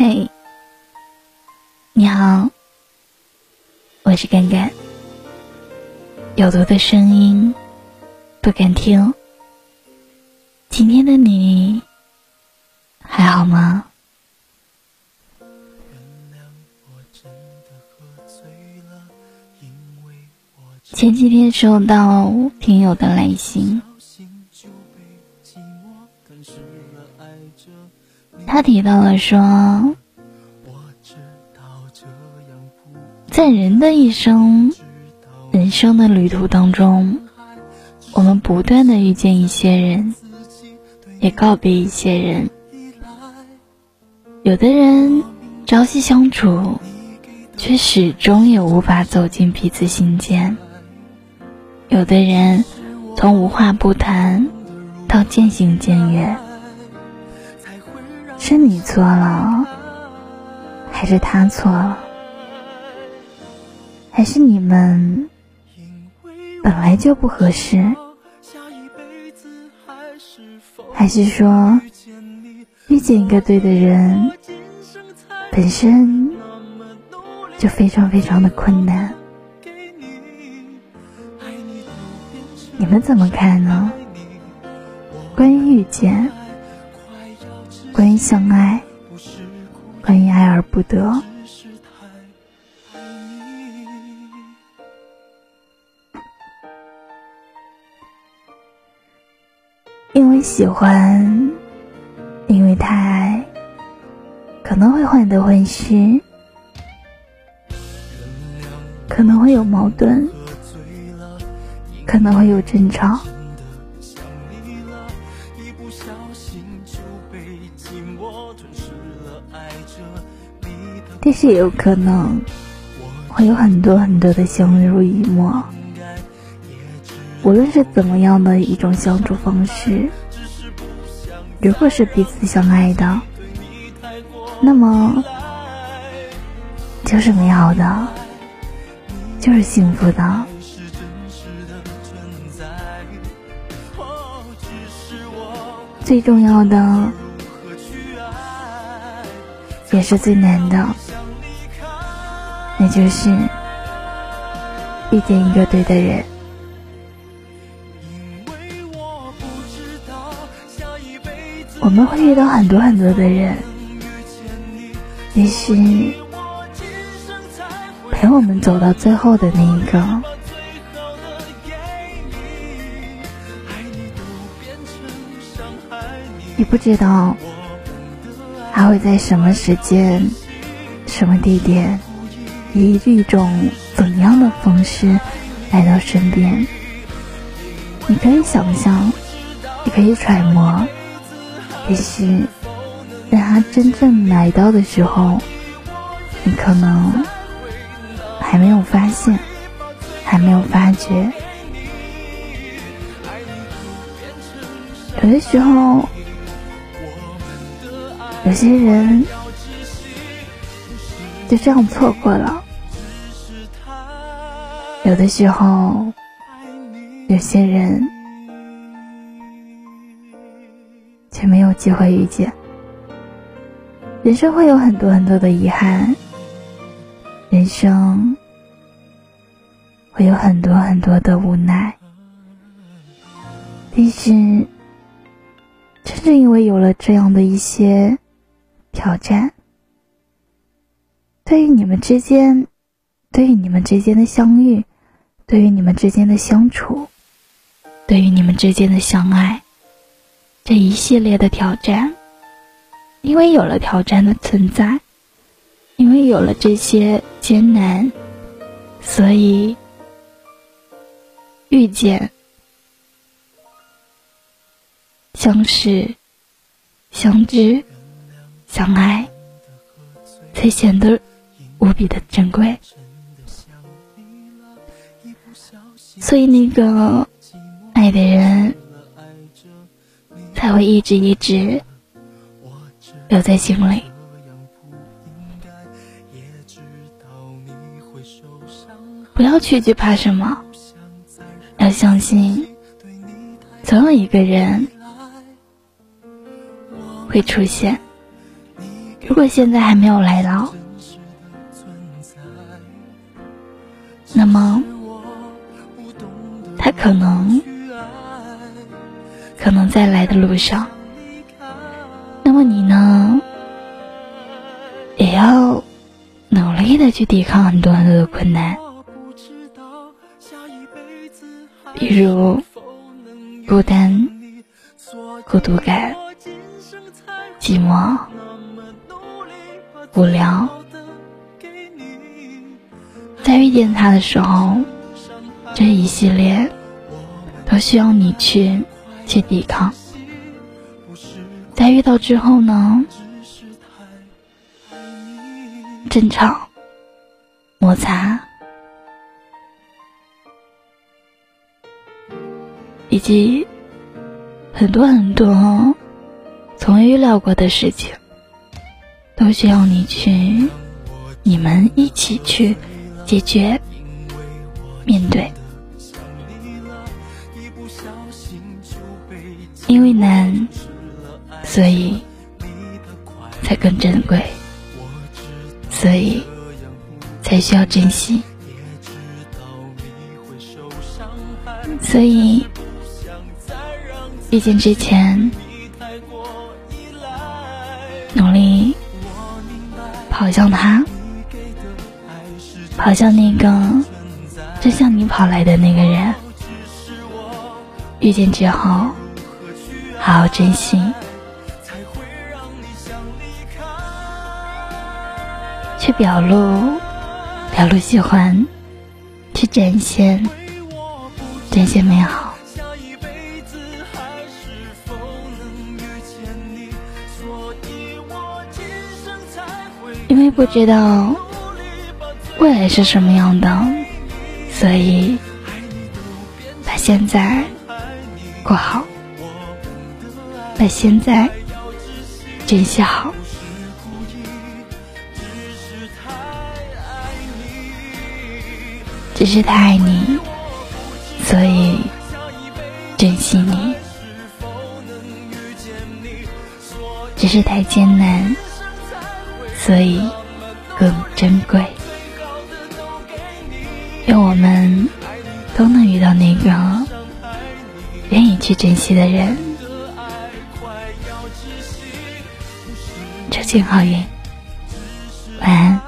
嘿，你好，我是干干。有毒的声音不敢听。今天的你还好吗？前几天收到听友的来信，他提到了说，在人的一生、人生的旅途当中，我们不断的遇见一些人，也告别一些人。有的人朝夕相处，却始终也无法走进彼此心间。有的人从无话不谈到渐行渐远，是你错了，还是他错了，还是你们本来就不合适，还是说遇见一个对的人本身就非常非常的困难？你们怎么看呢？关于遇见，关于相爱，关于爱而不得，因为喜欢，因为太爱，可能会患得患失，可能会有矛盾。可能会有争吵，但是也有可能会有很多很多的相濡以沫。无论是怎么样的一种相处方式，如果是彼此相爱的，那么就是美好的，就是幸福的。最重要的，也是最难的，就是遇见一个对的人。我们会遇到很多很多的人，但是陪我们走到最后的那一个。你不知道，他会在什么时间、什么地点，以一种怎样的方式来到身边。你可以想象，你可以揣摩，也许在他真正来到的时候，你可能还没有发现，还没有发觉。有的时候。有些人就这样错过了，有的时候，有些人却没有机会遇见。人生会有很多很多的遗憾，人生会有很多很多的无奈，但是正是因为有了这样的一些。挑战，对于你们之间，对于你们之间的相遇，对于你们之间的相处，对于你们之间的相爱，这一系列的挑战，因为有了挑战的存在，因为有了这些艰难，所以遇见、相识、相知。相爱，才显得无比的珍贵。所以，那个爱的人才会一直一直留在心里。不要去惧怕什么，要相信，总有一个人会出现。如果现在还没有来到，那么他可能可能在来的路上。那么你呢，也要努力的去抵抗很多很多的困难，比如孤单、孤独感、寂寞。无聊，遇见他的时候，这一系列都需要你去去抵抗。在遇到之后呢，争吵、摩擦，以及很多很多从未预料过的事情。都需要你去，你们一起去解决、面对，因为难，所以才更珍贵，所以才需要珍惜，所以遇见之前努力。跑向他，跑向那个正向你跑来的那个人。遇见之后，好好珍惜，去表露，表露喜欢，去展现，展现美好。因为不知道未来是什么样的，所以把现在过好，把现在珍惜好。只是太爱你，所以珍惜你；只是太艰难。所以更珍贵。都能遇到那个愿意去珍惜的人。祝君好运，晚安。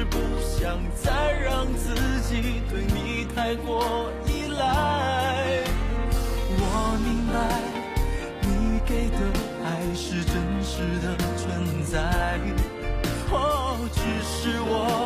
是不想再让自己对你太过依赖。我明白你给的爱是真实的存在，哦，只是我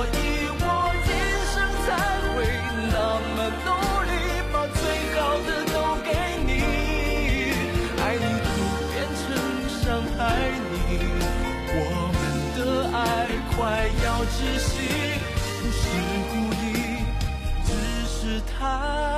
所以我今生才会那么努力，把最好的都给你。爱你都变成伤害你，我们的爱快要窒息，不是故意，只是太。